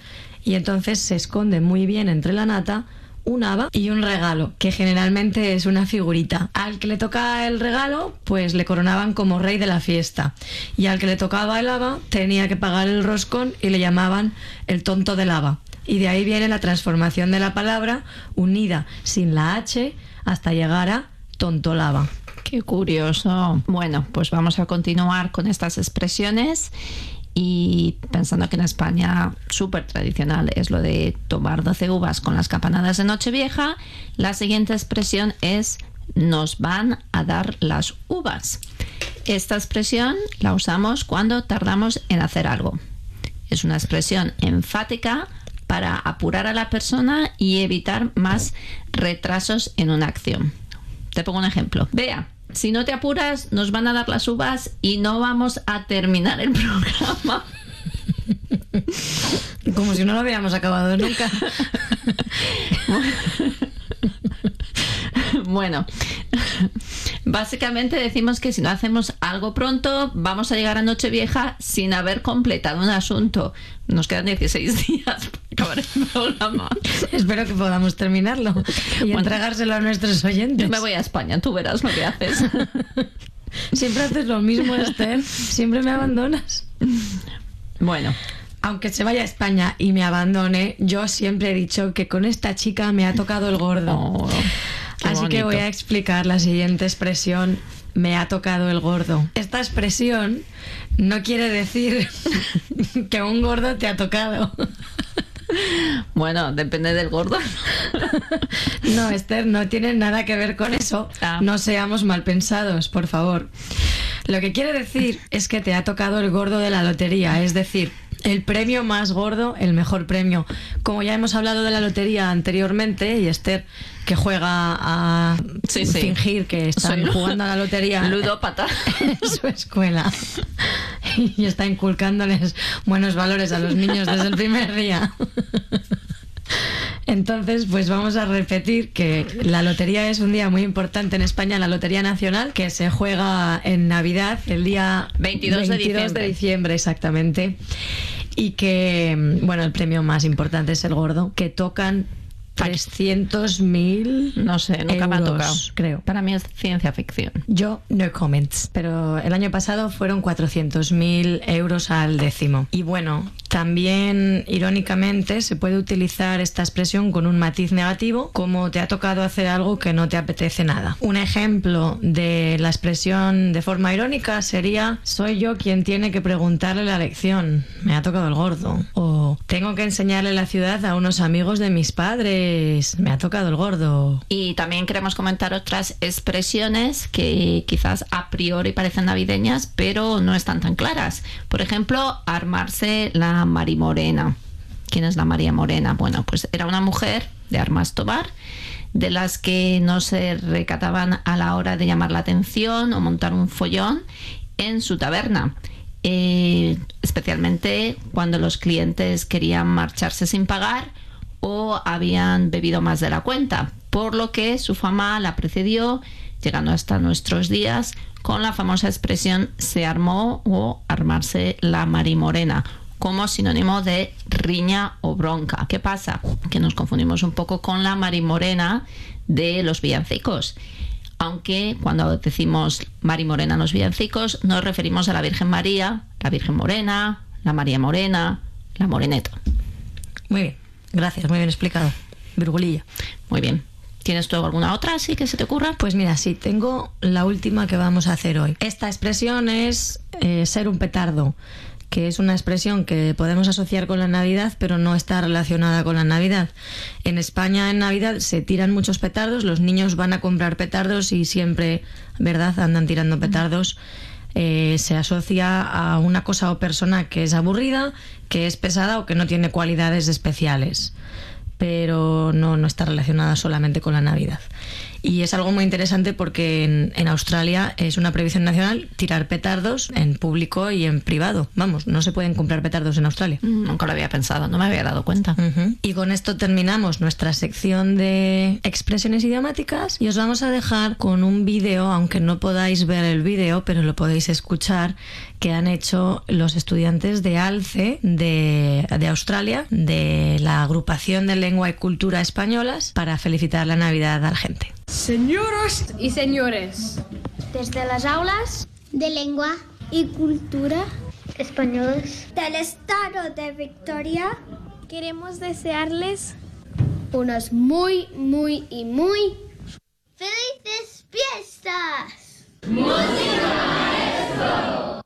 y entonces se esconde muy bien entre la nata un haba y un regalo, que generalmente es una figurita. Al que le toca el regalo, pues le coronaban como rey de la fiesta. Y al que le tocaba el haba, tenía que pagar el roscón y le llamaban el tonto del haba. Y de ahí viene la transformación de la palabra unida sin la H hasta llegar a tontolaba. Qué curioso. Bueno, pues vamos a continuar con estas expresiones y pensando que en España súper tradicional es lo de tomar 12 uvas con las campanadas de Nochevieja, la siguiente expresión es nos van a dar las uvas. Esta expresión la usamos cuando tardamos en hacer algo. Es una expresión enfática para apurar a la persona y evitar más retrasos en una acción. Te pongo un ejemplo. Vea, si no te apuras, nos van a dar las uvas y no vamos a terminar el [laughs] programa. Como si no lo hubiéramos acabado nunca. [laughs] Bueno, básicamente decimos que si no hacemos algo pronto, vamos a llegar a Nochevieja sin haber completado un asunto. Nos quedan 16 [laughs] días para acabar el programa. Espero que podamos terminarlo y Bueno. entregárselo a nuestros oyentes. Yo me voy a España, tú verás lo que haces. [laughs] Siempre haces lo mismo, Esther. Siempre me abandonas. Bueno, Aunque se vaya a España y me abandone, yo siempre he dicho que con esta chica me ha tocado el gordo. oh, qué Así que voy a explicar la siguiente expresión. Me ha tocado el gordo. Esta expresión no quiere decir [laughs] que un gordo te ha tocado. [laughs] Bueno, depende del gordo. [laughs] No, Esther, no tiene nada que ver con eso. Ah. No seamos mal pensados, por favor. Lo que quiere decir es que te ha tocado el gordo de la lotería, es decir, el premio más gordo, el mejor premio. Como ya hemos hablado de la lotería anteriormente, y Esther, que juega a Sí, sí. fingir que están Soy jugando a la lotería [laughs] Ludópata. [laughs] en su escuela y está inculcándoles buenos valores a los niños desde el primer día. [laughs] Entonces, pues vamos a repetir que la lotería es un día muy importante en España, la Lotería Nacional, que se juega en Navidad, el día 22 de diciembre. diciembre, exactamente. Y que, bueno, el premio más importante es el gordo, que tocan 300.000 No sé, nunca me ha tocado. creo. Para mí es ciencia ficción. Yo no comments, pero el año pasado fueron 400.000 euros al décimo. Y bueno, también irónicamente se puede utilizar esta expresión con un matiz negativo, como te ha tocado hacer algo que no te apetece nada. Un ejemplo de la expresión de forma irónica sería soy yo quien tiene que preguntarle la lección, me ha tocado el gordo. O tengo que enseñarle la ciudad a unos amigos de mis padres, me ha tocado el gordo. Y también queremos comentar otras expresiones que quizás a priori parecen navideñas, pero no están tan claras. Por ejemplo, armarse la marimorena. ¿Quién es la María Morena? Bueno, pues era una mujer de armas tomar, de las que no se recataban a la hora de llamar la atención o montar un follón en su taberna. eh, especialmente cuando los clientes querían marcharse sin pagar o habían bebido más de la cuenta, por lo que su fama la precedió, llegando hasta nuestros días con la famosa expresión se armó o armarse la marimorena como sinónimo de riña o bronca. ¿Qué pasa? Que nos confundimos un poco con la marimorena de los villancicos. Aunque cuando decimos marimorena en los villancicos nos referimos a la Virgen María, la Virgen Morena, la María Morena, la Moreneto. Muy bien, gracias, muy bien explicado. Virgulilla. Muy bien. ¿Tienes tú alguna otra así que se te ocurra? Pues mira, sí, tengo la última que vamos a hacer hoy. Esta expresión es eh, ser un petardo, que es una expresión que podemos asociar con la Navidad, pero no está relacionada con la Navidad. En España en Navidad se tiran muchos petardos, los niños van a comprar petardos y siempre, ¿verdad?, andan tirando petardos. Eh, se asocia a una cosa o persona que es aburrida, que es pesada o que no tiene cualidades especiales pero no, no está relacionada solamente con la Navidad. Y es algo muy interesante porque en, en, Australia es una prohibición nacional tirar petardos en público y en privado. Vamos, no se pueden comprar petardos en Australia. Mm, nunca lo había pensado, no me había dado cuenta. Uh -huh. Y con esto terminamos nuestra sección de expresiones idiomáticas y os vamos a dejar con un vídeo, aunque no podáis ver el vídeo, pero lo podéis escuchar, que han hecho los estudiantes de ALCE de, de Australia, de la agrupación de lengua y cultura españolas, para felicitar la Navidad a la gente. Señoras y señores, desde las aulas de lengua y cultura españolas del estado de Victoria, queremos desearles unas muy, muy y muy felices fiestas. ¡Música, maestro!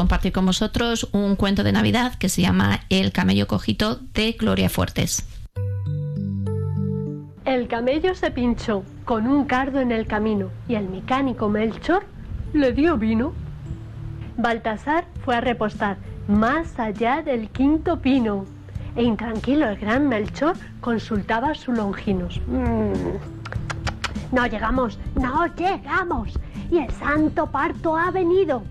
Compartir con vosotros un cuento de Navidad que se llama El camello cojito de Gloria Fuertes. El camello se pinchó con un cardo en el camino y el mecánico Melchor le dio vino. Baltasar fue a repostar más allá del quinto pino e intranquilo el gran Melchor consultaba su longinos. Mm. No llegamos, no llegamos y el santo parto ha venido.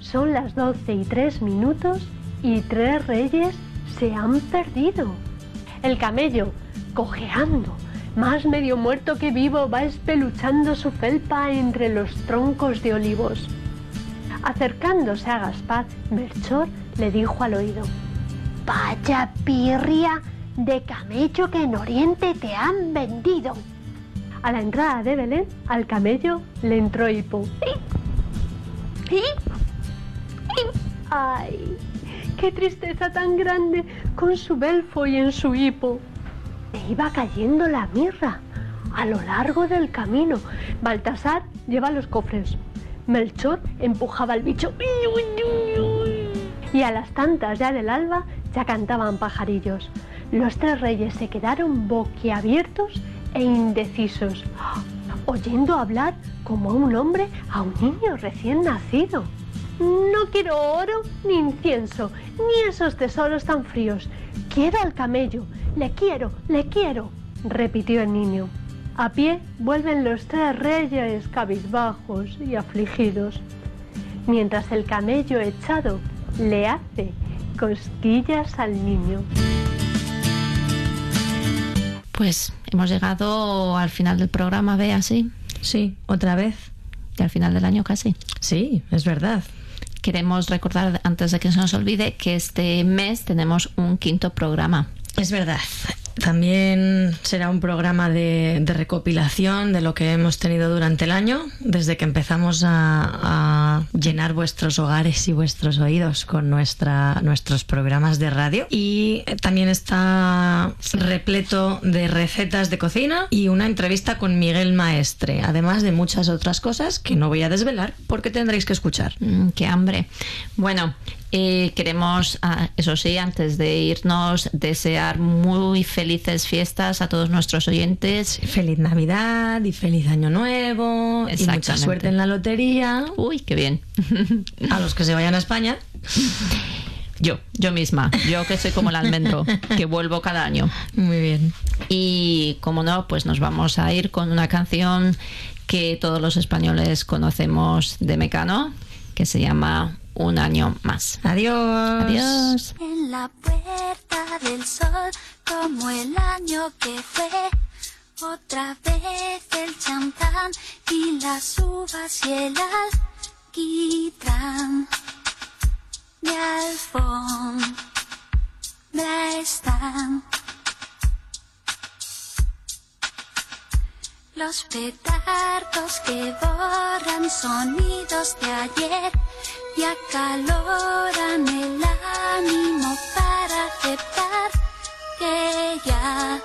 Son las doce y tres minutos y tres reyes se han perdido. El camello, cojeando, más medio muerto que vivo, va espeluchando su felpa entre los troncos de olivos. Acercándose a Gaspar, Melchor le dijo al oído, Vaya pirria de camello que en Oriente te han vendido. A la entrada de Belén, al camello le entró hipo. ¡Ay! ¡Qué tristeza tan grande con su belfo y en su hipo! Le iba cayendo la mirra a lo largo del camino. Baltasar lleva los cofres. Melchor empujaba al bicho. Y a las tantas ya del alba ya cantaban pajarillos. Los tres reyes se quedaron boquiabiertos e indecisos, oyendo hablar como un hombre a un niño recién nacido. No quiero oro ni incienso, ni esos tesoros tan fríos. Quiero al camello, le quiero, le quiero, repitió el niño. A pie vuelven los tres reyes cabizbajos y afligidos, mientras el camello echado le hace cosquillas al niño. Pues hemos llegado al final del programa, ve así. Sí, otra vez. Y al final del año casi. Sí, es verdad. Queremos recordar, antes de que se nos olvide, que este mes tenemos un quinto programa. Es verdad. También será un programa de, de, recopilación de lo que hemos tenido durante el año, desde que empezamos a, llenar vuestros hogares y vuestros oídos con nuestra, nuestros programas de radio. Y también está repleto de recetas de cocina y una entrevista con Miguel Maestre, además de muchas otras cosas que no voy a desvelar porque tendréis que escuchar. Mm, ¡Qué hambre! Bueno, eh, queremos, ah, eso sí, antes de irnos, desear muy felices fiestas a todos nuestros oyentes. Feliz Navidad y feliz Año Nuevo y mucha suerte en la lotería. Uy, qué bien. A los que se vayan a España. Yo, yo misma, yo que soy como el almendro, que vuelvo cada año. Muy bien. Y como no, pues nos vamos a ir con una canción que todos los españoles conocemos de Mecano, que se llama un año más. Adiós. Adiós. En la puerta del sol, como el año que fue. Otra vez el champán y las uvas y el alquitrán. Mi alfombra están. Los petardos que borran sonidos de ayer y acaloran el ánimo para aceptar que ya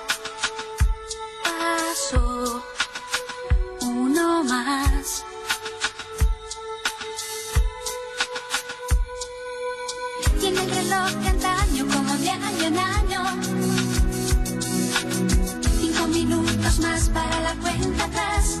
pasó uno más. En el reloj de antaño, como de año en año, cinco minutos más para la cuenta atrás